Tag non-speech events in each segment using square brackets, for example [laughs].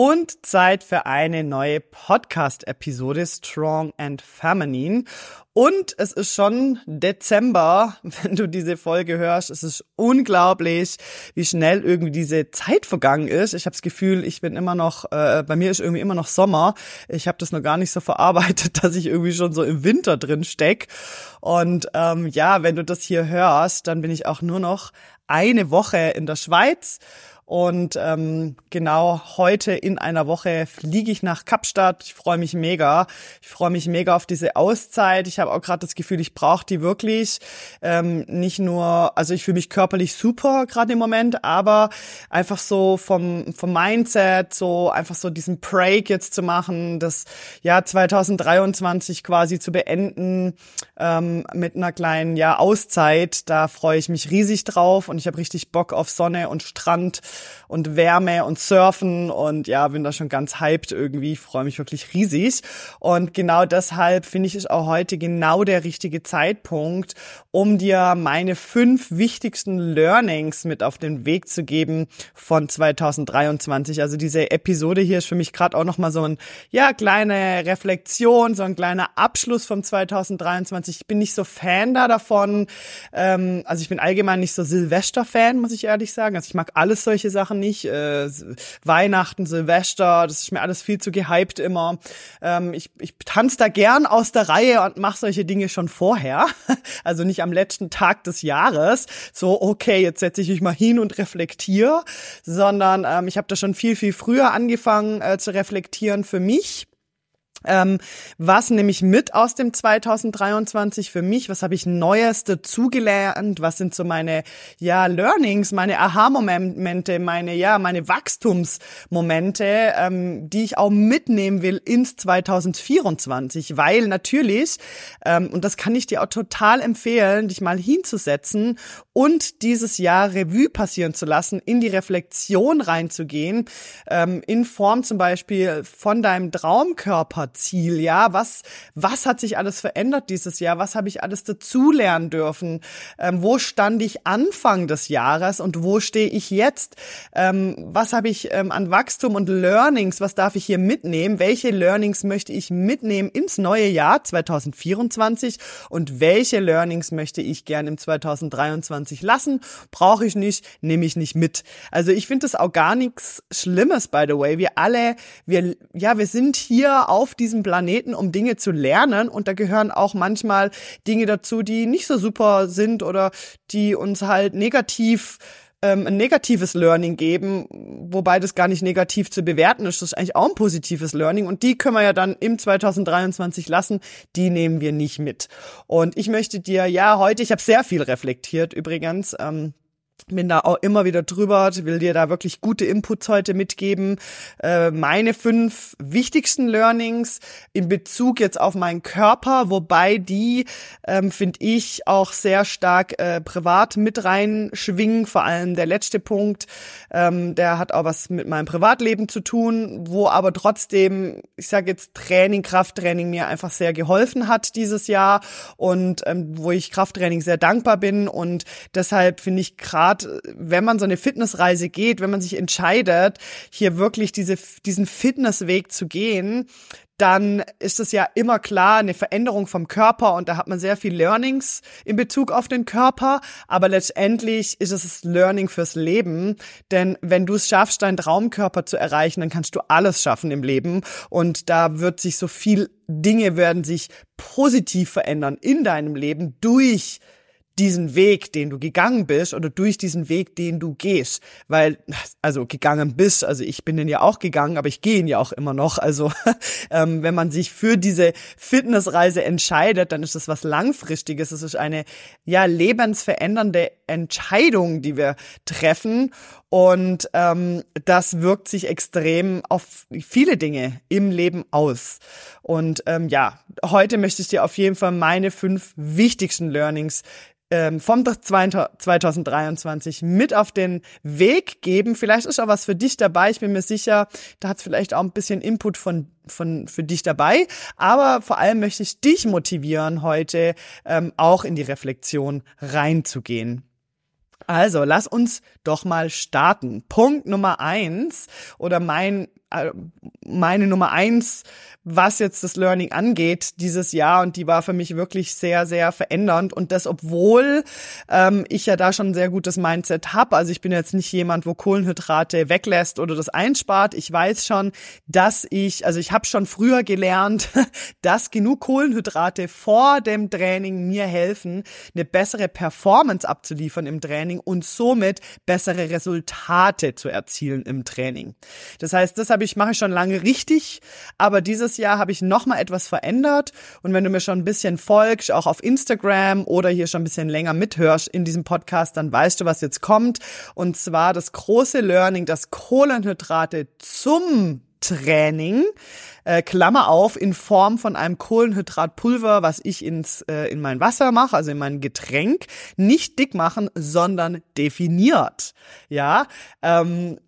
und Zeit für eine neue Podcast-Episode Strong and Feminine. Und es ist schon Dezember, [laughs] wenn du diese Folge hörst. Es ist unglaublich, wie schnell irgendwie diese Zeit vergangen ist. Ich habe das Gefühl, ich bin immer noch, äh, bei mir ist irgendwie immer noch Sommer. Ich habe das noch gar nicht so verarbeitet, [laughs] dass ich irgendwie schon so im Winter drin steck. Und ähm, ja, wenn du das hier hörst, dann bin ich auch nur noch eine Woche in der Schweiz und ähm, genau heute in einer Woche fliege ich nach Kapstadt. Ich freue mich mega. Ich freue mich mega auf diese Auszeit. Ich habe auch gerade das Gefühl, ich brauche die wirklich. Ähm, nicht nur, also ich fühle mich körperlich super gerade im Moment, aber einfach so vom, vom Mindset, so einfach so diesen Break jetzt zu machen, das Jahr 2023 quasi zu beenden ähm, mit einer kleinen ja, Auszeit. Da freue ich mich riesig drauf und ich habe richtig Bock auf Sonne und Strand und Wärme und Surfen und ja, bin da schon ganz hyped irgendwie, freue mich wirklich riesig. Und genau deshalb finde ich es auch heute genau der richtige Zeitpunkt, um dir meine fünf wichtigsten Learnings mit auf den Weg zu geben von 2023. Also diese Episode hier ist für mich gerade auch nochmal so ein, ja, kleine Reflexion, so ein kleiner Abschluss von 2023. Ich bin nicht so Fan da davon. Ähm, also ich bin allgemein nicht so Silvester-Fan, muss ich ehrlich sagen. Also ich mag alles solche Sachen nicht. Äh, Weihnachten, Silvester, das ist mir alles viel zu gehypt immer. Ähm, ich ich tanze da gern aus der Reihe und mache solche Dinge schon vorher. [laughs] Also nicht am letzten Tag des Jahres. So, okay, jetzt setze ich mich mal hin und reflektiere, sondern ähm, ich habe da schon viel, viel früher angefangen äh, zu reflektieren für mich ähm, was nehme ich mit aus dem 2023 für mich? Was habe ich Neues dazugelernt? Was sind so meine ja Learnings, meine Aha-Momente, meine ja meine Wachstumsmomente, ähm, die ich auch mitnehmen will ins 2024? Weil natürlich ähm, und das kann ich dir auch total empfehlen, dich mal hinzusetzen und dieses Jahr Revue passieren zu lassen, in die Reflexion reinzugehen, ähm, in Form zum Beispiel von deinem Traumkörper Ziel, ja? Was, was hat sich alles verändert dieses Jahr? Was habe ich alles dazulernen dürfen? Ähm, wo stand ich Anfang des Jahres und wo stehe ich jetzt? Ähm, was habe ich ähm, an Wachstum und Learnings? Was darf ich hier mitnehmen? Welche Learnings möchte ich mitnehmen ins neue Jahr 2024? Und welche Learnings möchte ich gerne im 2023 lassen? Brauche ich nicht, nehme ich nicht mit. Also ich finde das auch gar nichts Schlimmes, by the way. Wir alle, wir, ja, wir sind hier auf diesem Planeten, um Dinge zu lernen. Und da gehören auch manchmal Dinge dazu, die nicht so super sind oder die uns halt negativ ähm, ein negatives Learning geben, wobei das gar nicht negativ zu bewerten ist. Das ist eigentlich auch ein positives Learning und die können wir ja dann im 2023 lassen. Die nehmen wir nicht mit. Und ich möchte dir ja heute, ich habe sehr viel reflektiert übrigens. Ähm, bin da auch immer wieder drüber, will dir da wirklich gute Inputs heute mitgeben. Äh, meine fünf wichtigsten Learnings in Bezug jetzt auf meinen Körper, wobei die, ähm, finde ich, auch sehr stark äh, privat mit reinschwingen. Vor allem der letzte Punkt, ähm, der hat auch was mit meinem Privatleben zu tun, wo aber trotzdem, ich sage jetzt Training, Krafttraining mir einfach sehr geholfen hat dieses Jahr und ähm, wo ich Krafttraining sehr dankbar bin und deshalb finde ich gerade gerade, wenn man so eine Fitnessreise geht, wenn man sich entscheidet, hier wirklich diese, diesen Fitnessweg zu gehen, dann ist es ja immer klar eine Veränderung vom Körper und da hat man sehr viel Learnings in Bezug auf den Körper, aber letztendlich ist es das Learning fürs Leben, denn wenn du es schaffst, deinen Traumkörper zu erreichen, dann kannst du alles schaffen im Leben. Und da wird sich so viel Dinge werden sich positiv verändern in deinem Leben durch diesen Weg, den du gegangen bist oder durch diesen Weg, den du gehst. Weil, also gegangen bist, also ich bin den ja auch gegangen, aber ich gehe ihn ja auch immer noch. Also [laughs] ähm, wenn man sich für diese Fitnessreise entscheidet, dann ist das was Langfristiges. Es ist eine ja lebensverändernde Entscheidung, die wir treffen. Und ähm, das wirkt sich extrem auf viele Dinge im Leben aus. Und ähm, ja, heute möchte ich dir auf jeden Fall meine fünf wichtigsten Learnings ähm, vom 2023 mit auf den Weg geben. Vielleicht ist auch was für dich dabei. Ich bin mir sicher, da hat es vielleicht auch ein bisschen Input von, von für dich dabei. Aber vor allem möchte ich dich motivieren, heute ähm, auch in die Reflexion reinzugehen. Also, lass uns doch mal starten. Punkt Nummer eins oder mein meine Nummer eins, was jetzt das Learning angeht dieses Jahr und die war für mich wirklich sehr, sehr verändernd und das, obwohl ähm, ich ja da schon ein sehr gutes Mindset habe. Also ich bin jetzt nicht jemand, wo Kohlenhydrate weglässt oder das einspart. Ich weiß schon, dass ich, also ich habe schon früher gelernt, [laughs] dass genug Kohlenhydrate vor dem Training mir helfen, eine bessere Performance abzuliefern im Training und somit bessere Resultate zu erzielen im Training. Das heißt, das habe habe ich, mache ich schon lange richtig, aber dieses Jahr habe ich noch mal etwas verändert. Und wenn du mir schon ein bisschen folgst, auch auf Instagram oder hier schon ein bisschen länger mithörst in diesem Podcast, dann weißt du, was jetzt kommt. Und zwar das große Learning, dass Kohlenhydrate zum Training, äh, Klammer auf, in Form von einem Kohlenhydratpulver, was ich ins, äh, in mein Wasser mache, also in mein Getränk, nicht dick machen, sondern definiert. Ja, ähm,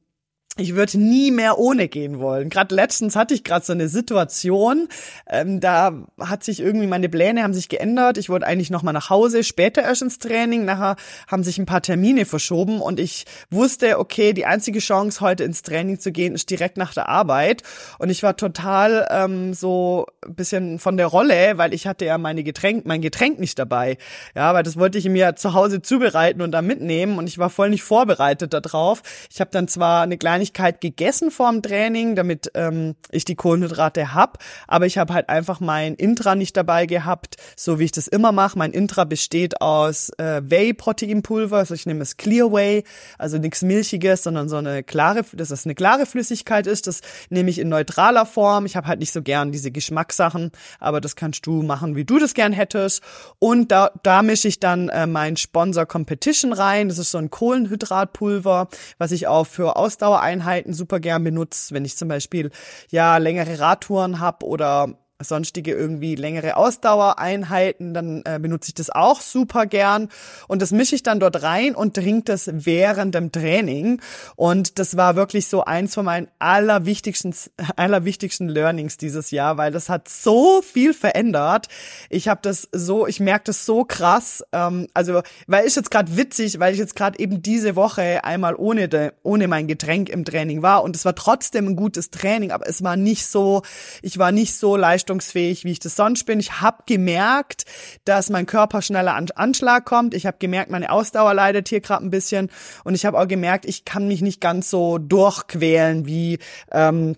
ich würde nie mehr ohne gehen wollen. Gerade letztens hatte ich gerade so eine Situation, ähm, da hat sich irgendwie meine Pläne haben sich geändert. Ich wollte eigentlich noch mal nach Hause, später erst ins Training. Nachher haben sich ein paar Termine verschoben und ich wusste, okay, die einzige Chance heute ins Training zu gehen ist direkt nach der Arbeit. Und ich war total ähm, so bisschen von der Rolle, weil ich hatte ja meine Getränk, mein Getränk nicht dabei. Ja, weil das wollte ich mir zu Hause zubereiten und dann mitnehmen und ich war voll nicht vorbereitet darauf. Ich habe dann zwar eine kleine Kleinigkeit gegessen vorm Training, damit ähm, ich die Kohlenhydrate hab, aber ich habe halt einfach mein Intra nicht dabei gehabt, so wie ich das immer mache. Mein Intra besteht aus äh, Whey-Proteinpulver, also ich nehme es Clear Whey, also nichts Milchiges, sondern so eine klare, dass das eine klare Flüssigkeit ist. Das nehme ich in neutraler Form. Ich habe halt nicht so gern diese Geschmackssachen, aber das kannst du machen, wie du das gern hättest. Und da, da mische ich dann äh, mein Sponsor Competition rein. Das ist so ein Kohlenhydratpulver, was ich auch für Ausdauer Einheiten super gern benutzt, wenn ich zum Beispiel ja längere Radtouren habe oder sonstige irgendwie längere Ausdauereinheiten, dann äh, benutze ich das auch super gern. Und das mische ich dann dort rein und trinke das während dem Training. Und das war wirklich so eins von meinen allerwichtigsten [laughs] allerwichtigsten Learnings dieses Jahr, weil das hat so viel verändert. Ich habe das so, ich merke das so krass, ähm, also weil ich jetzt gerade witzig, weil ich jetzt gerade eben diese Woche einmal ohne de, ohne mein Getränk im Training war. Und es war trotzdem ein gutes Training, aber es war nicht so, ich war nicht so leistungsfähig leistungsfähig, wie ich das sonst bin. Ich habe gemerkt, dass mein Körper schneller an Anschlag kommt. Ich habe gemerkt, meine Ausdauer leidet hier gerade ein bisschen. Und ich habe auch gemerkt, ich kann mich nicht ganz so durchquälen wie ähm,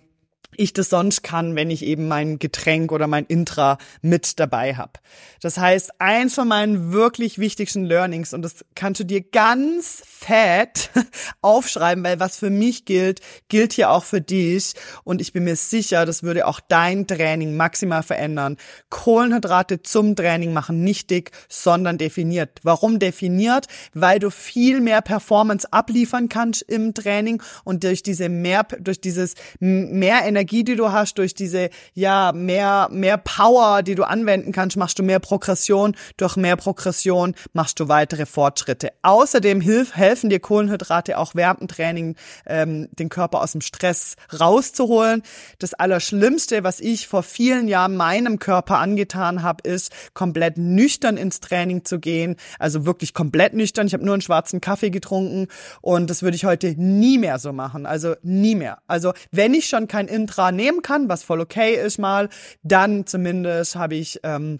ich das sonst kann, wenn ich eben mein Getränk oder mein Intra mit dabei habe. Das heißt, eins von meinen wirklich wichtigsten Learnings, und das kannst du dir ganz fett [laughs] aufschreiben, weil was für mich gilt, gilt hier auch für dich. Und ich bin mir sicher, das würde auch dein Training maximal verändern. Kohlenhydrate zum Training machen nicht dick, sondern definiert. Warum definiert? Weil du viel mehr Performance abliefern kannst im Training und durch diese mehr, durch dieses mehr Energie Energie, die du hast, durch diese, ja, mehr, mehr Power, die du anwenden kannst, machst du mehr Progression. Durch mehr Progression machst du weitere Fortschritte. Außerdem hilf, helfen dir Kohlenhydrate auch während dem Training, ähm, den Körper aus dem Stress rauszuholen. Das Allerschlimmste, was ich vor vielen Jahren meinem Körper angetan habe, ist, komplett nüchtern ins Training zu gehen. Also wirklich komplett nüchtern. Ich habe nur einen schwarzen Kaffee getrunken und das würde ich heute nie mehr so machen. Also nie mehr. Also wenn ich schon kein Intra extra nehmen kann, was voll okay ist mal, dann zumindest habe ich ähm,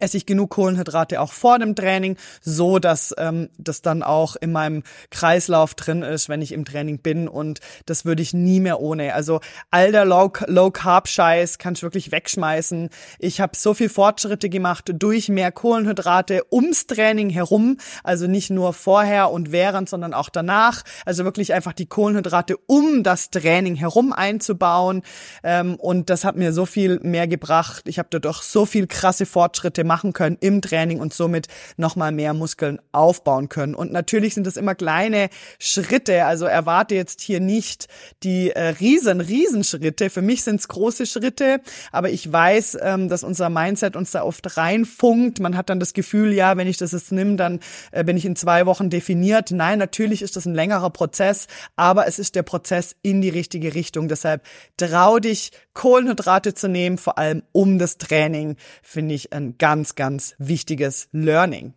esse ich genug Kohlenhydrate auch vor dem Training, so dass ähm, das dann auch in meinem Kreislauf drin ist, wenn ich im Training bin und das würde ich nie mehr ohne. Also all der Low, Low Carb Scheiß kann ich wirklich wegschmeißen. Ich habe so viel Fortschritte gemacht durch mehr Kohlenhydrate ums Training herum, also nicht nur vorher und während, sondern auch danach. Also wirklich einfach die Kohlenhydrate um das Training herum einzubauen ähm, und das hat mir so viel mehr gebracht. Ich habe dadurch so viel krasse Fortschritte Schritte machen können im Training und somit nochmal mehr Muskeln aufbauen können. Und natürlich sind es immer kleine Schritte. Also erwarte jetzt hier nicht die äh, riesen, riesen Schritte. Für mich sind es große Schritte, aber ich weiß, ähm, dass unser Mindset uns da oft reinfunkt. Man hat dann das Gefühl, ja, wenn ich das jetzt nimm, dann äh, bin ich in zwei Wochen definiert. Nein, natürlich ist das ein längerer Prozess, aber es ist der Prozess in die richtige Richtung. Deshalb trau dich, Kohlenhydrate zu nehmen, vor allem um das Training, finde ich ein ganz, ganz wichtiges Learning.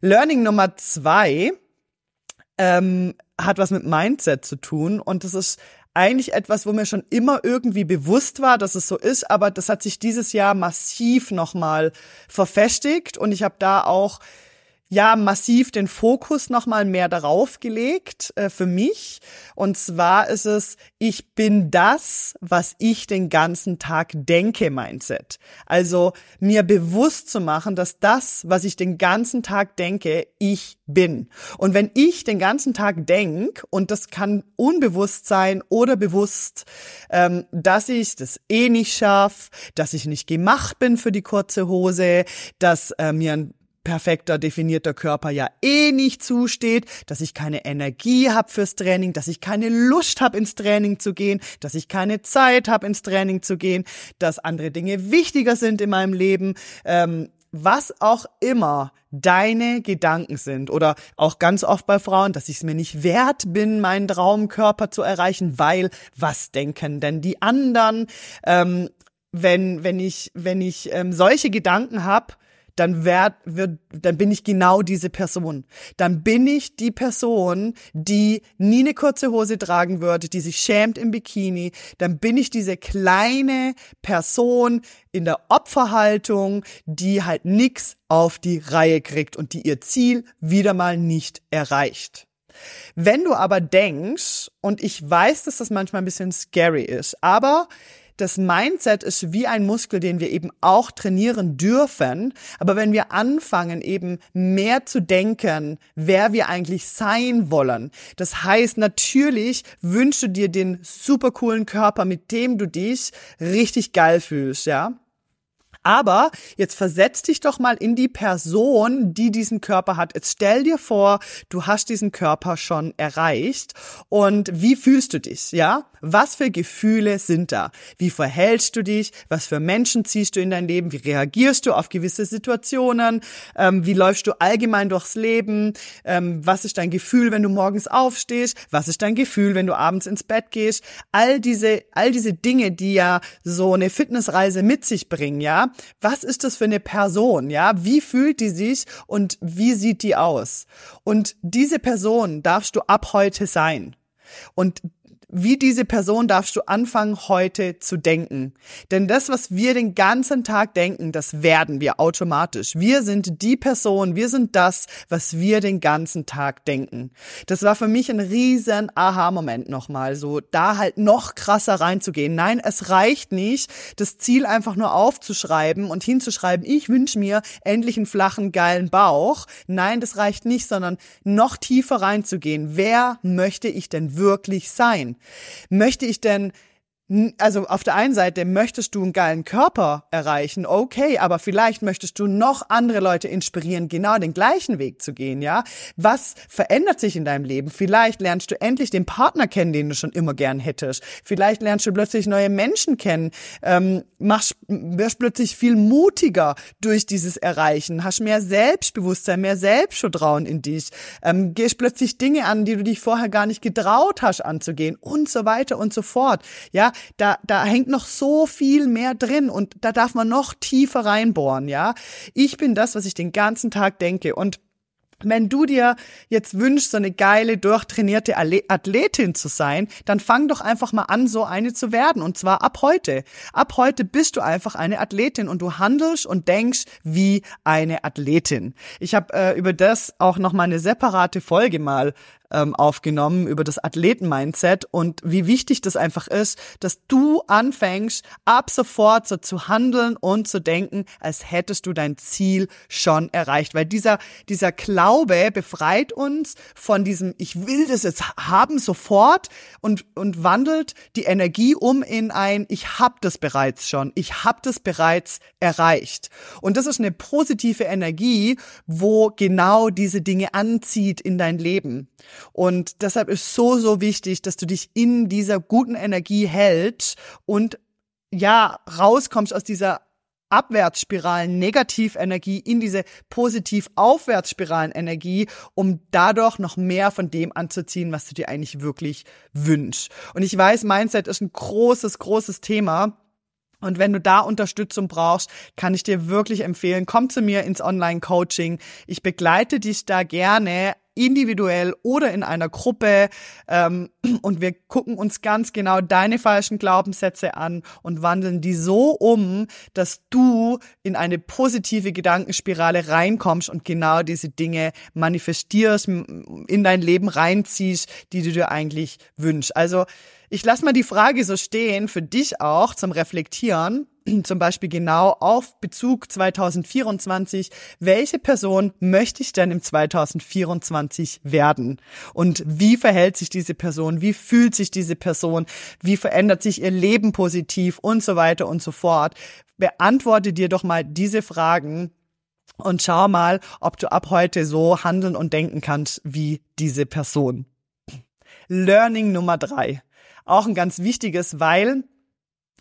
Learning Nummer zwei ähm, hat was mit Mindset zu tun und das ist eigentlich etwas, wo mir schon immer irgendwie bewusst war, dass es so ist, aber das hat sich dieses Jahr massiv nochmal verfestigt und ich habe da auch ja massiv den Fokus noch mal mehr darauf gelegt äh, für mich. Und zwar ist es ich bin das was ich den ganzen Tag denke Mindset. Also mir bewusst zu machen dass das was ich den ganzen Tag denke ich bin. Und wenn ich den ganzen Tag denk und das kann unbewusst sein oder bewusst ähm, dass ich das eh nicht schaff dass ich nicht gemacht bin für die kurze Hose dass äh, mir ein perfekter definierter Körper ja eh nicht zusteht, dass ich keine Energie habe fürs Training, dass ich keine Lust habe ins Training zu gehen, dass ich keine Zeit habe ins Training zu gehen, dass andere Dinge wichtiger sind in meinem Leben, ähm, was auch immer deine Gedanken sind oder auch ganz oft bei Frauen, dass ich es mir nicht wert bin, meinen Traumkörper zu erreichen, weil was denken denn die anderen? Ähm, wenn wenn ich wenn ich ähm, solche Gedanken habe, dann werd, wird, dann bin ich genau diese Person. Dann bin ich die Person, die nie eine kurze Hose tragen würde, die sich schämt im Bikini. Dann bin ich diese kleine Person in der Opferhaltung, die halt nix auf die Reihe kriegt und die ihr Ziel wieder mal nicht erreicht. Wenn du aber denkst, und ich weiß, dass das manchmal ein bisschen scary ist, aber das Mindset ist wie ein Muskel, den wir eben auch trainieren dürfen. Aber wenn wir anfangen, eben mehr zu denken, wer wir eigentlich sein wollen, das heißt, natürlich wünschst du dir den super coolen Körper, mit dem du dich richtig geil fühlst, ja. Aber jetzt versetz dich doch mal in die Person, die diesen Körper hat. Jetzt stell dir vor, du hast diesen Körper schon erreicht und wie fühlst du dich, ja? Was für Gefühle sind da? Wie verhältst du dich? Was für Menschen ziehst du in dein Leben? Wie reagierst du auf gewisse Situationen? Ähm, wie läufst du allgemein durchs Leben? Ähm, was ist dein Gefühl, wenn du morgens aufstehst? Was ist dein Gefühl, wenn du abends ins Bett gehst? All diese, all diese Dinge, die ja so eine Fitnessreise mit sich bringen, ja? Was ist das für eine Person? Ja, wie fühlt die sich und wie sieht die aus? Und diese Person darfst du ab heute sein. Und wie diese Person darfst du anfangen, heute zu denken. Denn das, was wir den ganzen Tag denken, das werden wir automatisch. Wir sind die Person, wir sind das, was wir den ganzen Tag denken. Das war für mich ein riesen Aha-Moment nochmal, so da halt noch krasser reinzugehen. Nein, es reicht nicht, das Ziel einfach nur aufzuschreiben und hinzuschreiben, ich wünsche mir endlich einen flachen, geilen Bauch. Nein, das reicht nicht, sondern noch tiefer reinzugehen. Wer möchte ich denn wirklich sein? Möchte ich denn also auf der einen Seite möchtest du einen geilen Körper erreichen, okay, aber vielleicht möchtest du noch andere Leute inspirieren, genau den gleichen Weg zu gehen, ja? Was verändert sich in deinem Leben? Vielleicht lernst du endlich den Partner kennen, den du schon immer gern hättest. Vielleicht lernst du plötzlich neue Menschen kennen, ähm, machst, wirst plötzlich viel mutiger durch dieses Erreichen, hast mehr Selbstbewusstsein, mehr Selbstvertrauen in dich, ähm, gehst plötzlich Dinge an, die du dich vorher gar nicht getraut hast anzugehen und so weiter und so fort, ja? Da, da hängt noch so viel mehr drin und da darf man noch tiefer reinbohren, ja. Ich bin das, was ich den ganzen Tag denke und wenn du dir jetzt wünschst, so eine geile, durchtrainierte Athletin zu sein, dann fang doch einfach mal an, so eine zu werden. Und zwar ab heute. Ab heute bist du einfach eine Athletin und du handelst und denkst wie eine Athletin. Ich habe äh, über das auch noch mal eine separate Folge mal ähm, aufgenommen über das Athleten-Mindset und wie wichtig das einfach ist, dass du anfängst, ab sofort so zu handeln und zu denken, als hättest du dein Ziel schon erreicht. Weil dieser, dieser Glaube befreit uns von diesem, ich will das jetzt haben sofort und, und wandelt die Energie um in ein, ich hab das bereits schon, ich hab das bereits erreicht. Und das ist eine positive Energie, wo genau diese Dinge anzieht in dein Leben. Und deshalb ist so, so wichtig, dass du dich in dieser guten Energie hältst und ja, rauskommst aus dieser Abwärtsspiralen Negativenergie in diese positiv Aufwärtsspiralen Energie, um dadurch noch mehr von dem anzuziehen, was du dir eigentlich wirklich wünschst. Und ich weiß, Mindset ist ein großes, großes Thema. Und wenn du da Unterstützung brauchst, kann ich dir wirklich empfehlen, komm zu mir ins Online-Coaching. Ich begleite dich da gerne individuell oder in einer Gruppe ähm, und wir gucken uns ganz genau deine falschen Glaubenssätze an und wandeln die so um, dass du in eine positive Gedankenspirale reinkommst und genau diese Dinge manifestierst, in dein Leben reinziehst, die du dir eigentlich wünschst. Also ich lasse mal die Frage so stehen für dich auch zum Reflektieren [clears throat] zum Beispiel genau auf Bezug 2024, welche Person möchte ich denn im 2024 werden? Und wie verhält sich diese Person? Wie fühlt sich diese Person? Wie verändert sich ihr Leben positiv und so weiter und so fort? Beantworte dir doch mal diese Fragen und schau mal, ob du ab heute so handeln und denken kannst wie diese Person. Learning Nummer drei. Auch ein ganz wichtiges, weil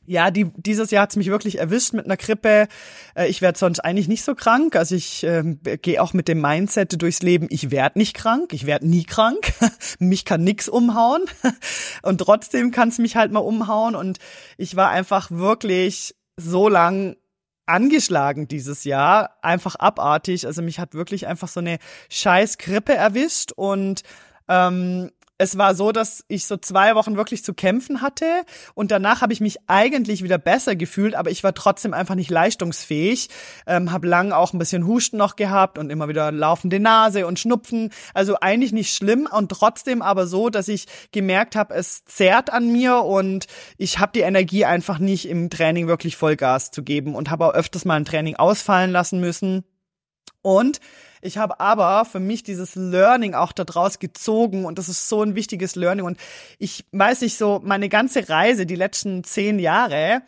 ja, die, dieses Jahr hat's mich wirklich erwischt mit einer Grippe. Äh, ich werde sonst eigentlich nicht so krank. Also ich äh, gehe auch mit dem Mindset durchs Leben, ich werde nicht krank, ich werde nie krank. [laughs] mich kann nix umhauen. [laughs] Und trotzdem kann's mich halt mal umhauen. Und ich war einfach wirklich so lang angeschlagen dieses Jahr, einfach abartig. Also mich hat wirklich einfach so eine scheiß Grippe erwischt und ähm, es war so, dass ich so zwei Wochen wirklich zu kämpfen hatte und danach habe ich mich eigentlich wieder besser gefühlt, aber ich war trotzdem einfach nicht leistungsfähig. Ähm, habe lang auch ein bisschen Husten noch gehabt und immer wieder laufende Nase und Schnupfen. Also eigentlich nicht schlimm und trotzdem aber so, dass ich gemerkt habe, es zerrt an mir und ich habe die Energie einfach nicht im Training wirklich Vollgas zu geben und habe auch öfters mal ein Training ausfallen lassen müssen. Und ich habe aber für mich dieses Learning auch daraus gezogen und das ist so ein wichtiges Learning. Und ich weiß nicht so, meine ganze Reise, die letzten zehn Jahre,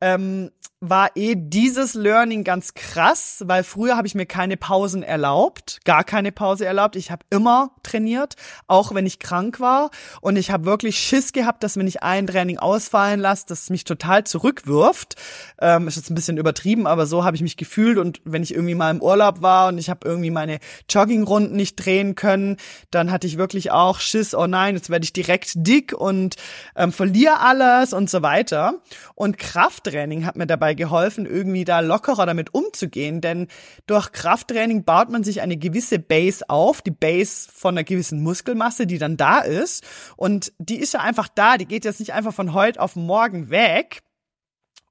ähm, war eh dieses Learning ganz krass, weil früher habe ich mir keine Pausen erlaubt, gar keine Pause erlaubt. Ich habe immer trainiert, auch wenn ich krank war. Und ich habe wirklich Schiss gehabt, dass wenn ich ein Training ausfallen lasse, das mich total zurückwirft. Ähm, ist jetzt ein bisschen übertrieben, aber so habe ich mich gefühlt. Und wenn ich irgendwie mal im Urlaub war und ich habe irgendwie meine Joggingrunden nicht drehen können, dann hatte ich wirklich auch Schiss, oh nein, jetzt werde ich direkt dick und ähm, verliere alles und so weiter. Und Krafttraining hat mir dabei dabei geholfen, irgendwie da lockerer damit umzugehen, denn durch Krafttraining baut man sich eine gewisse Base auf, die Base von einer gewissen Muskelmasse, die dann da ist und die ist ja einfach da, die geht jetzt nicht einfach von heute auf morgen weg.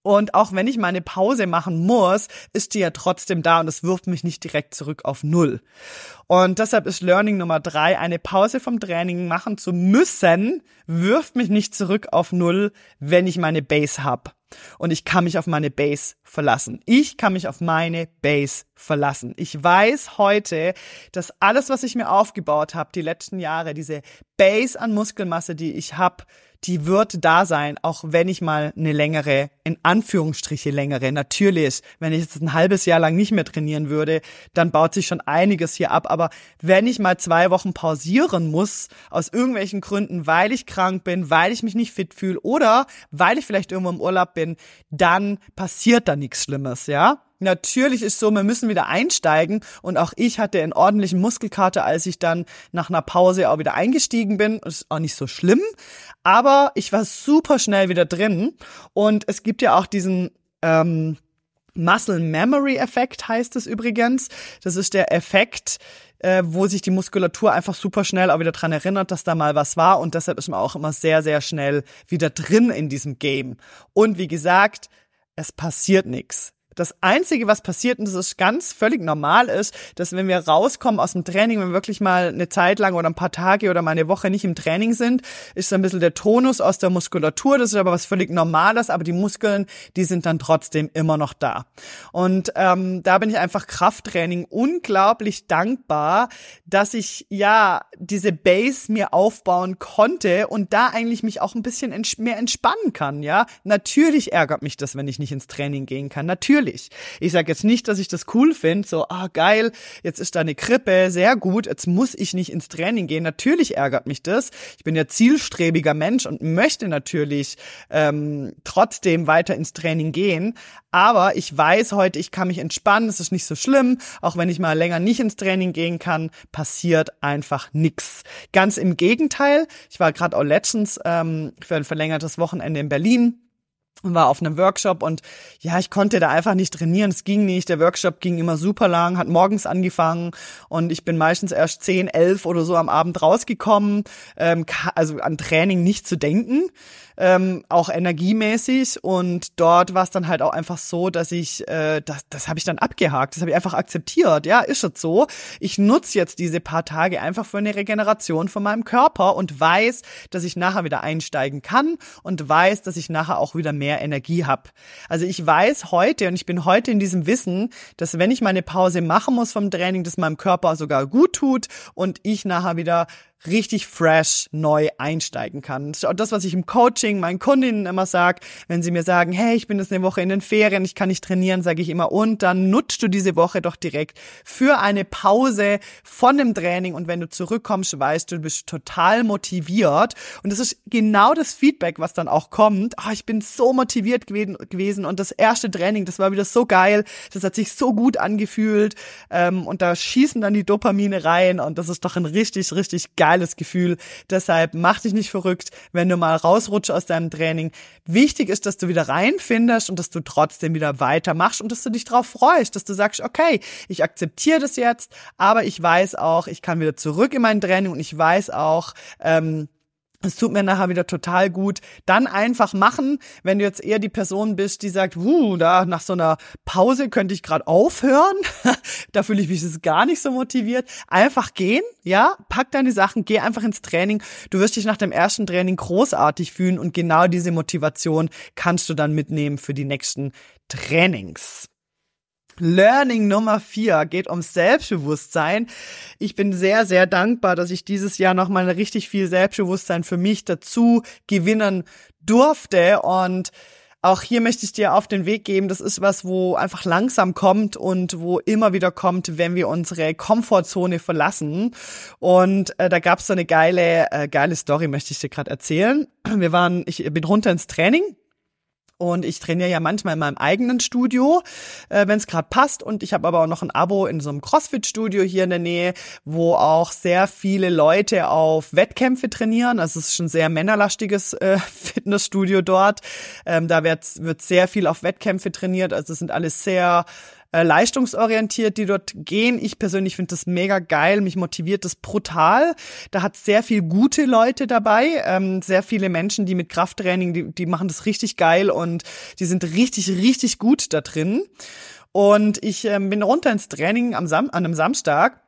Und auch wenn ich meine Pause machen muss, ist die ja trotzdem da und es wirft mich nicht direkt zurück auf Null. Und deshalb ist Learning Nummer drei, eine Pause vom Training machen zu müssen, wirft mich nicht zurück auf Null, wenn ich meine Base hab und ich kann mich auf meine Base verlassen. Ich kann mich auf meine Base verlassen. Ich weiß heute, dass alles, was ich mir aufgebaut habe, die letzten Jahre, diese Base an Muskelmasse, die ich habe, die wird da sein, auch wenn ich mal eine längere, in Anführungsstriche längere, natürlich, wenn ich jetzt ein halbes Jahr lang nicht mehr trainieren würde, dann baut sich schon einiges hier ab. Aber wenn ich mal zwei Wochen pausieren muss, aus irgendwelchen Gründen, weil ich krank bin, weil ich mich nicht fit fühle oder weil ich vielleicht irgendwo im Urlaub bin, dann passiert da nichts Schlimmes, ja? Natürlich ist so, wir müssen wieder einsteigen und auch ich hatte einen ordentlichen Muskelkater, als ich dann nach einer Pause auch wieder eingestiegen bin. Das ist auch nicht so schlimm, aber ich war super schnell wieder drin und es gibt ja auch diesen ähm, Muscle Memory Effekt heißt es übrigens. Das ist der Effekt, äh, wo sich die Muskulatur einfach super schnell auch wieder dran erinnert, dass da mal was war und deshalb ist man auch immer sehr, sehr schnell wieder drin in diesem Game. Und wie gesagt, es passiert nichts Das Einzige, was passiert, und das ist ganz völlig normal ist, dass wenn wir rauskommen aus dem Training, wenn wir wirklich mal eine Zeit lang oder ein paar Tage oder mal eine Woche nicht im Training sind, ist so ein bisschen der Tonus aus der Muskulatur. Das ist aber was völlig Normales, aber die Muskeln, die sind dann trotzdem immer noch da. Und ähm, da bin ich einfach Krafttraining unglaublich dankbar, dass ich ja diese Base mir aufbauen konnte und da eigentlich mich auch ein bisschen mehr entspannen kann. Ja, natürlich ärgert mich das, wenn ich nicht ins Training gehen kann. Natürlich. Ich sage jetzt nicht, dass ich das cool finde. So, ah geil, jetzt ist da eine Krippe, sehr gut. Jetzt muss ich nicht ins Training gehen. Natürlich ärgert mich das. Ich bin ja zielstrebiger Mensch und möchte natürlich ähm, trotzdem weiter ins Training gehen. Aber ich weiß heute, ich kann mich entspannen, es ist nicht so schlimm. Auch wenn ich mal länger nicht ins Training gehen kann, passiert einfach nix. Ganz im Gegenteil, ich war gerade auch letztens ähm, für ein verlängertes Wochenende in Berlin und war auf einem Workshop und ja, ich konnte da einfach nicht trainieren. Es ging nicht. Der Workshop ging immer super lang, hat morgens angefangen und ich bin meistens erst 10, 11 oder so am Abend rausgekommen. Ähm, also an Training nicht zu denken ähm, auch energiemäßig. Und dort war es dann halt auch einfach so, dass ich, äh, das, das habe ich dann abgehakt, das habe ich einfach akzeptiert. Ja, ist es so. Ich nutze jetzt diese paar Tage einfach für eine Regeneration von meinem Körper und weiß, dass ich nachher wieder einsteigen kann und weiß, dass ich nachher auch wieder mehr Energie habe. Also ich weiß heute und ich bin heute in diesem Wissen, dass wenn ich meine Pause machen muss vom Training, das meinem Körper sogar gut tut und ich nachher wieder richtig fresh neu einsteigen kann. Das ist auch das, was ich im Coaching meinen Kundinnen immer sage, wenn sie mir sagen, hey, ich bin jetzt eine Woche in den Ferien, ich kann nicht trainieren, sage ich immer, und dann nutzt du diese Woche doch direkt für eine Pause von dem Training und wenn du zurückkommst, weißt du, du bist total motiviert und das ist genau das Feedback, was dann auch kommt. Oh, ich bin so motiviert gewesen und das erste Training, das war wieder so geil, das hat sich so gut angefühlt ähm, und da schießen dann die Dopamine rein und das ist doch ein richtig, richtig geil geiles Gefühl. Deshalb mach dich nicht verrückt, wenn du mal rausrutschst aus deinem Training. Wichtig ist, dass du wieder reinfindest und dass du trotzdem wieder weitermachst und dass du dich darauf freust, dass du sagst, okay, ich akzeptiere das jetzt, aber ich weiß auch, ich kann wieder zurück in mein Training und ich weiß auch, ähm, es tut mir nachher wieder total gut. Dann einfach machen, wenn du jetzt eher die Person bist, die sagt, wuh, da nach so einer Pause könnte ich gerade aufhören. [laughs] da fühle ich mich jetzt gar nicht so motiviert. Einfach gehen, ja, pack deine Sachen, geh einfach ins Training. Du wirst dich nach dem ersten Training großartig fühlen und genau diese Motivation kannst du dann mitnehmen für die nächsten Trainings. Learning Nummer vier geht ums Selbstbewusstsein. Ich bin sehr, sehr dankbar, dass ich dieses Jahr nochmal richtig viel Selbstbewusstsein für mich dazu gewinnen durfte und auch hier möchte ich dir auf den Weg geben, das ist was, wo einfach langsam kommt und wo immer wieder kommt, wenn wir unsere Komfortzone verlassen. Und äh, da gab es so eine geile, äh, geile Story, möchte ich dir gerade erzählen. Wir waren, ich bin runter ins Training und ich trainiere ja manchmal in meinem eigenen Studio, äh, wenn es gerade passt. Und ich habe aber auch noch ein Abo in so einem CrossFit-Studio hier in der Nähe, wo auch sehr viele Leute auf Wettkämpfe trainieren. Also es ist schon sehr männerlastiges äh, [laughs] Fitnessstudio dort. Ähm, da wird, wird sehr viel auf Wettkämpfe trainiert. Also es sind alles sehr äh, leistungsorientiert, die dort gehen. Ich persönlich finde das mega geil, mich motiviert das brutal. Da hat sehr viel gute Leute dabei, ähm, sehr viele Menschen, die mit Krafttraining, die, die machen das richtig geil und die sind richtig, richtig gut da drin. Und ich ähm, bin runter ins Training am Sam an einem Samstag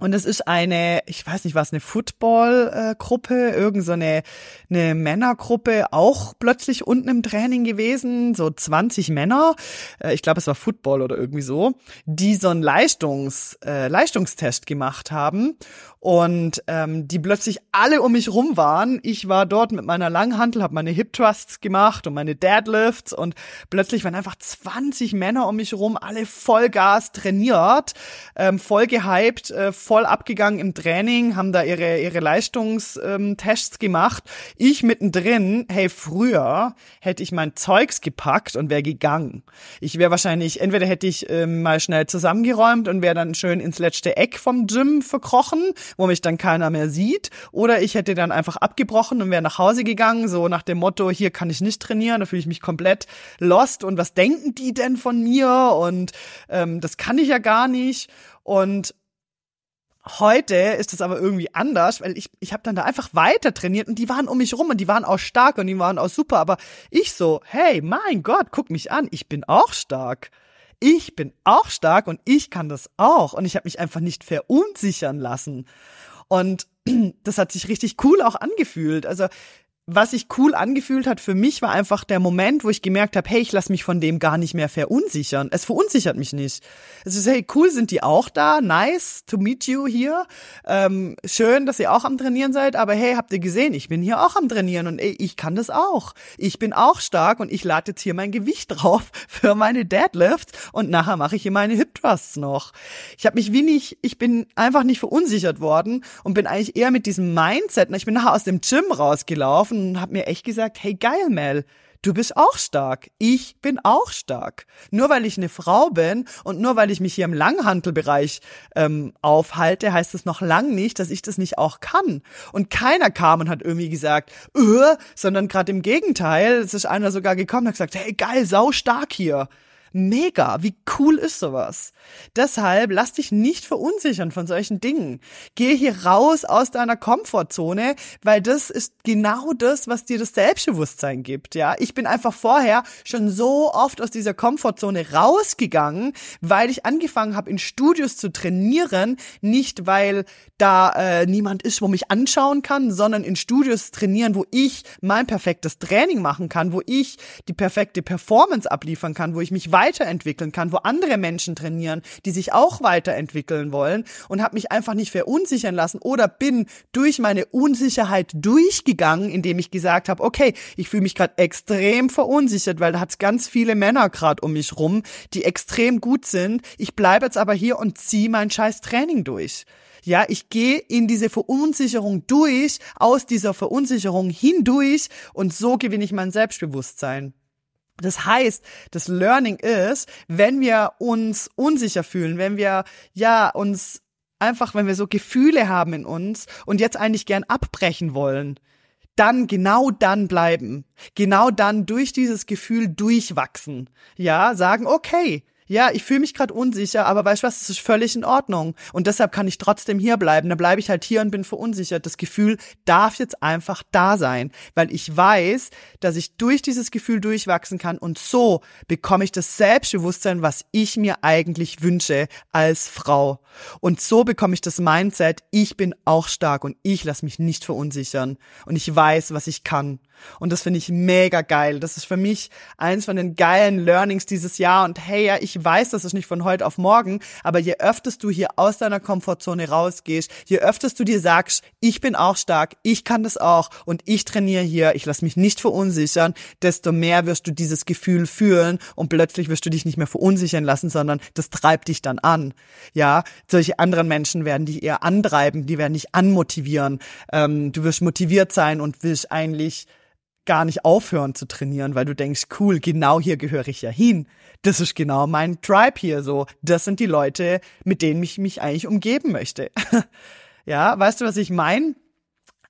und es ist eine, ich weiß nicht was, eine Football-Gruppe, irgend so eine, eine Männergruppe, auch plötzlich unten im Training gewesen, so 20 Männer, äh, ich glaube es war Football oder irgendwie so, die so einen Leistungs, äh, Leistungstest gemacht haben und ähm, die plötzlich alle um mich rum waren. Ich war dort mit meiner Langhantel, habe meine Hip Thrusts gemacht und meine Deadlifts und plötzlich waren einfach 20 Männer um mich rum, alle Vollgas trainiert, ähm, voll gehypt, äh, voll abgegangen im Training, haben da ihre ihre Leistungstests ähm, gemacht. Ich mittendrin, hey, früher hätte ich mein Zeugs gepackt und wäre gegangen. Ich wäre wahrscheinlich, entweder hätte ich ähm, mal schnell zusammengeräumt und wäre dann schön ins letzte Eck vom Gym verkrochen wo mich dann keiner mehr sieht. Oder ich hätte dann einfach abgebrochen und wäre nach Hause gegangen, so nach dem Motto, hier kann ich nicht trainieren, da fühle ich mich komplett lost und was denken die denn von mir? Und ähm, das kann ich ja gar nicht. Und Heute ist es aber irgendwie anders, weil ich, ich habe dann da einfach weiter trainiert und die waren um mich rum und die waren auch stark und die waren auch super. Aber ich so, hey, mein Gott, guck mich an, ich bin auch stark. ich bin auch stark und ich kann das auch. Und ich habe mich einfach nicht verunsichern lassen. Und [clears throat] das hat sich richtig cool auch angefühlt. Also was sich cool angefühlt hat für mich, war einfach der Moment, wo ich gemerkt habe, hey, ich lasse mich von dem gar nicht mehr verunsichern. Es verunsichert mich nicht. Es ist, hey, cool, sind die auch da? Nice to meet you hier. Ähm, schön, dass ihr auch am Trainieren seid, aber hey, habt ihr gesehen, ich bin hier auch am Trainieren und ey, ich kann das auch. Ich bin auch stark und ich lade jetzt hier mein Gewicht [laughs] drauf für meine Deadlifts und nachher mache ich hier meine Hip Thrusts noch. Ich habe mich wie nicht, ich bin einfach nicht verunsichert worden und bin eigentlich eher mit diesem Mindset, ich bin nachher aus dem Gym rausgelaufen und habe mir echt gesagt, hey geil, Mel, du bist auch stark. Ich bin auch stark. Nur weil ich eine Frau bin und nur weil ich mich hier im Langhantelbereich ähm, aufhalte, heißt es noch lang nicht, dass ich das nicht auch kann. Und keiner kam und hat irgendwie gesagt, öh, sondern gerade im Gegenteil, es ist einer sogar gekommen und hat gesagt, hey geil, sau stark hier. Mega, wie cool ist sowas? Deshalb lass dich nicht verunsichern von solchen Dingen. Geh hier raus aus deiner Komfortzone, weil das ist genau das, was dir das Selbstbewusstsein gibt, ja? Ich bin einfach vorher schon so oft aus dieser Komfortzone rausgegangen, weil ich angefangen habe in Studios zu trainieren, nicht weil da äh, niemand ist, wo mich anschauen kann, sondern in Studios trainieren, wo ich mein perfektes Training machen kann, wo ich die perfekte Performance abliefern kann, wo ich mich weiterentwickeln kann, wo andere Menschen trainieren, die sich auch weiterentwickeln wollen und habe mich einfach nicht verunsichern lassen oder bin durch meine Unsicherheit durchgegangen, indem ich gesagt habe, okay, ich fühle mich gerade extrem verunsichert, weil da hat ganz viele Männer gerade um mich rum, die extrem gut sind. Ich bleibe jetzt aber hier und ziehe mein scheiß Training durch. Ja, ich gehe in diese Verunsicherung durch, aus dieser Verunsicherung hindurch und so gewinne ich mein Selbstbewusstsein. Das heißt, das Learning ist, wenn wir uns unsicher fühlen, wenn wir ja uns einfach, wenn wir so Gefühle haben in uns und jetzt eigentlich gern abbrechen wollen, dann genau dann bleiben, genau dann durch dieses Gefühl durchwachsen, ja, sagen, okay, ja, ich fühle mich gerade unsicher, aber weißt du was, das ist völlig in Ordnung. Und deshalb kann ich trotzdem hier bleiben. Dann bleibe ich halt hier und bin verunsichert. Das Gefühl darf jetzt einfach da sein, weil ich weiß, dass ich durch dieses Gefühl durchwachsen kann und so bekomme ich das Selbstbewusstsein, was ich mir eigentlich wünsche als Frau. Und so bekomme ich das Mindset, ich bin auch stark und ich lasse mich nicht verunsichern und ich weiß, was ich kann. Und das finde ich mega geil. Das ist für mich eins von den geilen Learnings dieses Jahr. Und hey, ja, ich weiß, das ist nicht von heute auf morgen, aber je öfters du hier aus deiner Komfortzone rausgehst, je öfters du dir sagst, ich bin auch stark, ich kann das auch und ich trainiere hier, ich lasse mich nicht verunsichern, desto mehr wirst du dieses Gefühl fühlen und plötzlich wirst du dich nicht mehr verunsichern lassen, sondern das treibt dich dann an. Ja, solche anderen Menschen werden dich eher antreiben, die werden dich anmotivieren. Ähm, du wirst motiviert sein und willst eigentlich gar nicht aufhören zu trainieren, weil du denkst, cool, genau hier gehöre ich ja hin. Das ist genau mein Tribe hier so. Das sind die Leute, mit denen ich mich eigentlich umgeben möchte. [laughs] ja, weißt du, was ich meine?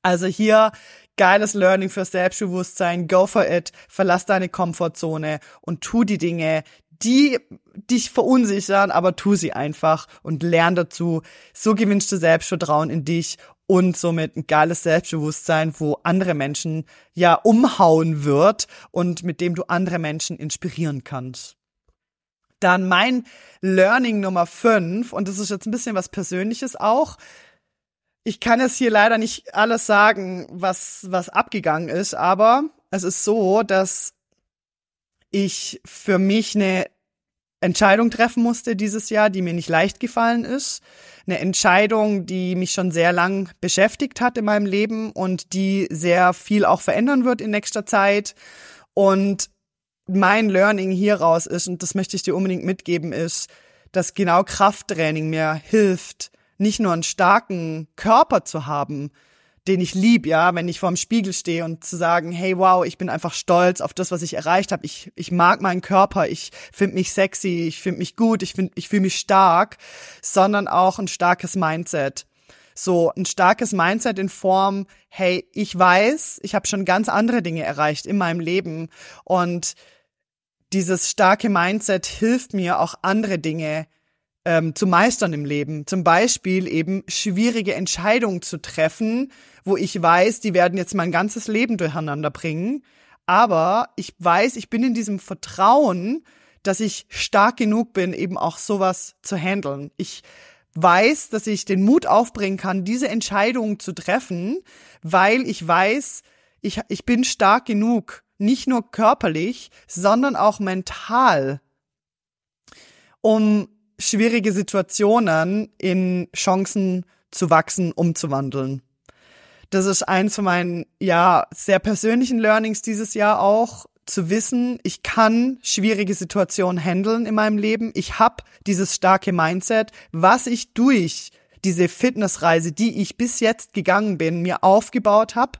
Also hier geiles Learning für Selbstbewusstsein, go for it, verlass deine Komfortzone und tu die Dinge, die dich verunsichern, aber tu sie einfach und lern dazu. So gewinnst du Selbstvertrauen in dich und somit ein geiles Selbstbewusstsein, wo andere Menschen ja umhauen wird und mit dem du andere Menschen inspirieren kannst. Dann mein Learning Nummer fünf und das ist jetzt ein bisschen was Persönliches auch. Ich kann jetzt hier leider nicht alles sagen, was, was abgegangen ist, aber es ist so, dass ich für mich eine Entscheidung treffen musste dieses Jahr, die mir nicht leicht gefallen ist. Eine Entscheidung, die mich schon sehr lang beschäftigt hat in meinem Leben und die sehr viel auch verändern wird in nächster Zeit. Und mein Learning hieraus ist, und das möchte ich dir unbedingt mitgeben, ist, dass genau Krafttraining mir hilft, nicht nur einen starken Körper zu haben, den ich lieb, ja, wenn ich vorm Spiegel stehe und zu sagen, hey, wow, ich bin einfach stolz auf das, was ich erreicht habe. Ich, ich mag meinen Körper, ich finde mich sexy, ich finde mich gut, ich finde, ich fühle mich stark, sondern auch ein starkes Mindset. So ein starkes Mindset in Form, hey, ich weiß, ich habe schon ganz andere Dinge erreicht in meinem Leben und dieses starke Mindset hilft mir auch andere Dinge ähm, zu meistern im Leben. Zum Beispiel eben schwierige Entscheidungen zu treffen, wo ich weiß, die werden jetzt mein ganzes Leben durcheinander bringen. Aber ich weiß, ich bin in diesem Vertrauen, dass ich stark genug bin, eben auch sowas zu handeln. Ich weiß, dass ich den Mut aufbringen kann, diese Entscheidung zu treffen, weil ich weiß, ich, ich bin stark genug, nicht nur körperlich, sondern auch mental, um schwierige Situationen in Chancen zu wachsen, umzuwandeln. Das ist eins von meinen, ja, sehr persönlichen Learnings dieses Jahr auch, zu wissen, ich kann schwierige Situationen handeln in meinem Leben. Ich habe dieses starke Mindset, was ich durch diese Fitnessreise, die ich bis jetzt gegangen bin, mir aufgebaut habe.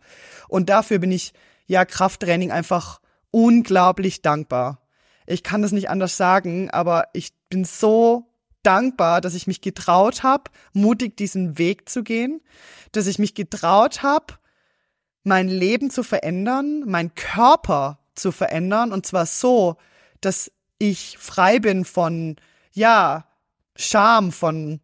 Und dafür bin ich ja Krafttraining einfach unglaublich dankbar. Ich kann das nicht anders sagen, aber ich bin so dankbar, dass ich mich getraut habe, mutig diesen Weg zu gehen, dass ich mich getraut habe, mein Leben zu verändern, mein Körper zu verändern. Und zwar so, dass ich frei bin von ja, Scham, von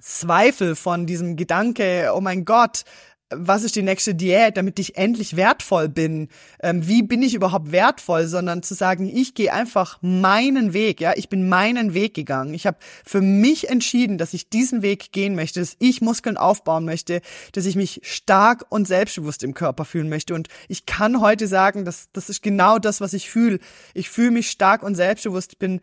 Zweifel, von diesem Gedanke, oh mein Gott, was ist die nächste Diät, damit ich endlich wertvoll bin? Ähm, wie bin ich überhaupt wertvoll? Sondern zu sagen, ich gehe einfach meinen Weg. Ja, ich bin meinen Weg gegangen. Ich habe für mich entschieden, dass ich diesen Weg gehen möchte, dass ich Muskeln aufbauen möchte, dass ich mich stark und selbstbewusst im Körper fühlen möchte. Und ich kann heute sagen, dass das ist genau das, was ich fühle. Ich fühle mich stark und selbstbewusst. Bin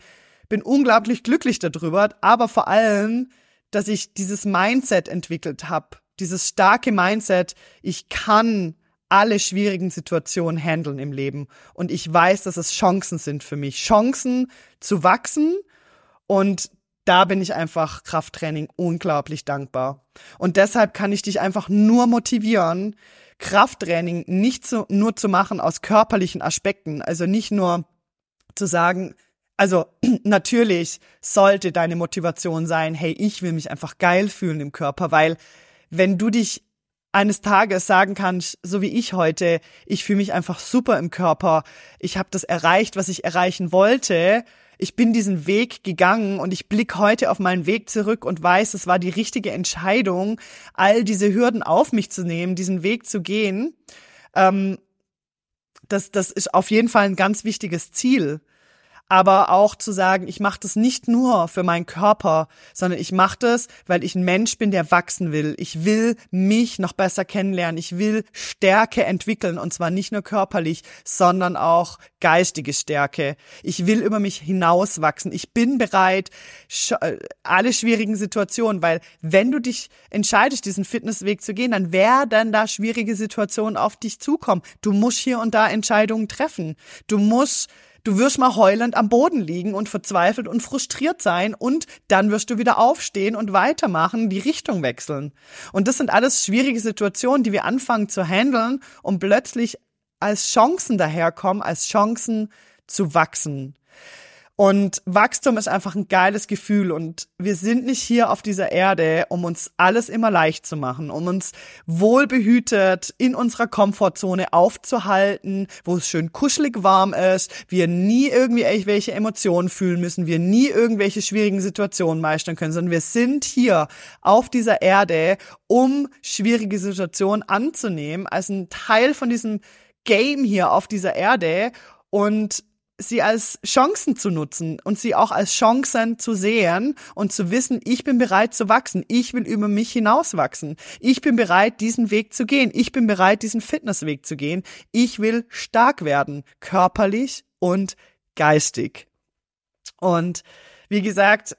bin unglaublich glücklich darüber, aber vor allem, dass ich dieses Mindset entwickelt habe dieses starke Mindset, ich kann alle schwierigen Situationen handeln im Leben. Und ich weiß, dass es Chancen sind für mich. Chancen zu wachsen. Und da bin ich einfach Krafttraining unglaublich dankbar. Und deshalb kann ich dich einfach nur motivieren, Krafttraining nicht so, nur zu machen aus körperlichen Aspekten. Also nicht nur zu sagen, also [clears throat] natürlich sollte deine Motivation sein, hey, ich will mich einfach geil fühlen im Körper, weil wenn du dich eines Tages sagen kannst, so wie ich heute, ich fühle mich einfach super im Körper, ich habe das erreicht, was ich erreichen wollte, ich bin diesen Weg gegangen und ich blick heute auf meinen Weg zurück und weiß, es war die richtige Entscheidung, all diese Hürden auf mich zu nehmen, diesen Weg zu gehen. Ähm, das, das ist auf jeden Fall ein ganz wichtiges Ziel aber auch zu sagen, ich mache das nicht nur für meinen Körper, sondern ich mache das, weil ich ein Mensch bin, der wachsen will. Ich will mich noch besser kennenlernen. Ich will Stärke entwickeln und zwar nicht nur körperlich, sondern auch geistige Stärke. Ich will über mich hinaus wachsen. Ich bin bereit, äh, alle schwierigen Situationen, weil wenn du dich entscheidest, diesen Fitnessweg zu gehen, dann werden da schwierige Situationen auf dich zukommen. Du musst hier und da Entscheidungen treffen. Du musst Du wirst mal heulend am Boden liegen und verzweifelt und frustriert sein und dann wirst du wieder aufstehen und weitermachen, die Richtung wechseln. Und das sind alles schwierige Situationen, die wir anfangen zu handeln und plötzlich als Chancen daherkommen, als Chancen zu wachsen. Und Wachstum ist einfach ein geiles Gefühl. Und wir sind nicht hier auf dieser Erde, um uns alles immer leicht zu machen, um uns wohlbehütet in unserer Komfortzone aufzuhalten, wo es schön kuschelig warm ist, wir nie irgendwie irgendwelche Emotionen fühlen müssen, wir nie irgendwelche schwierigen Situationen meistern können, sondern wir sind hier auf dieser Erde, um schwierige Situationen anzunehmen, als ein Teil von diesem Game hier auf dieser Erde. Und sie als Chancen zu nutzen und sie auch als Chancen zu sehen und zu wissen, ich bin bereit zu wachsen, ich will über mich hinaus wachsen, ich bin bereit, diesen Weg zu gehen, ich bin bereit, diesen Fitnessweg zu gehen, ich will stark werden, körperlich und geistig. Und wie gesagt,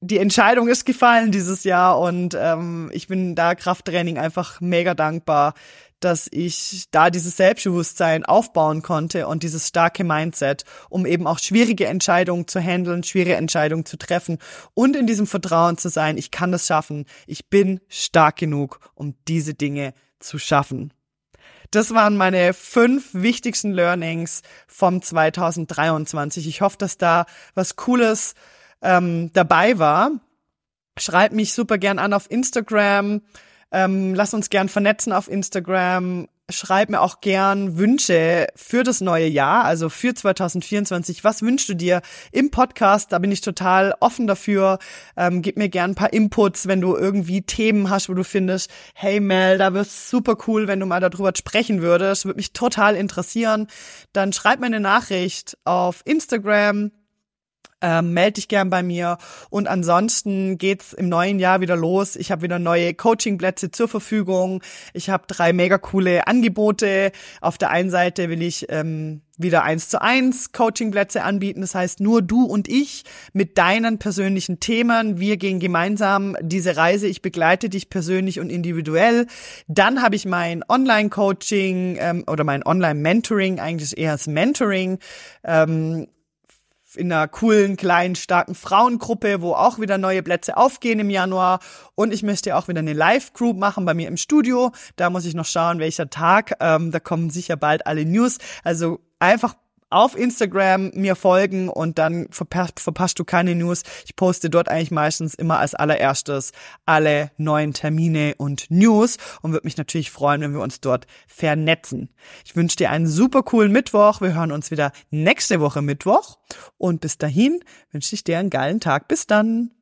die Entscheidung ist gefallen dieses Jahr und ähm, ich bin da Krafttraining einfach mega dankbar, dass ich da dieses Selbstbewusstsein aufbauen konnte und dieses starke Mindset, um eben auch schwierige Entscheidungen zu handeln, schwierige Entscheidungen zu treffen und in diesem Vertrauen zu sein, ich kann das schaffen, ich bin stark genug, um diese Dinge zu schaffen. Das waren meine fünf wichtigsten Learnings vom 2023. Ich hoffe, dass da was Cooles ähm, dabei war. Schreib mich super gern an auf Instagram ähm, lass uns gern vernetzen auf Instagram. Schreib mir auch gern Wünsche für das neue Jahr, also für 2024. Was wünschst du dir im Podcast? Da bin ich total offen dafür. Ähm, gib mir gern ein paar Inputs, wenn du irgendwie Themen hast, wo du findest, hey Mel, da wir's super cool, wenn du mal darüber sprechen würdest. Würde mich total interessieren. Dann schreib mir eine Nachricht auf Instagram ähm, melde dich gern bei mir. Und ansonsten geht's im neuen Jahr wieder los. Ich habe wieder neue Coachingplätze zur Verfügung. Ich habe drei mega coole Angebote. Auf der einen Seite will ich ähm, wieder eins zu eins Coachingplätze anbieten. Das heißt, nur du und ich mit deinen persönlichen Themen. Wir gehen gemeinsam diese Reise. Ich begleite dich persönlich und individuell. Dann habe ich mein Online-Coaching ähm, oder mein Online-Mentoring, eigentlich eher das Mentoring. Ähm, in einer coolen, kleinen, starken Frauengruppe, wo auch wieder neue Plätze aufgehen im Januar. Und ich möchte auch wieder eine Live-Group machen bei mir im Studio. Da muss ich noch schauen, welcher Tag. Ähm, da kommen sicher bald alle News. Also einfach auf Instagram mir folgen und dann verpasst, verpasst du keine News. Ich poste dort eigentlich meistens immer als allererstes alle neuen Termine und News und würde mich natürlich freuen, wenn wir uns dort vernetzen. Ich wünsche dir einen super coolen Mittwoch. Wir hören uns wieder nächste Woche Mittwoch und bis dahin wünsche ich dir einen geilen Tag. Bis dann.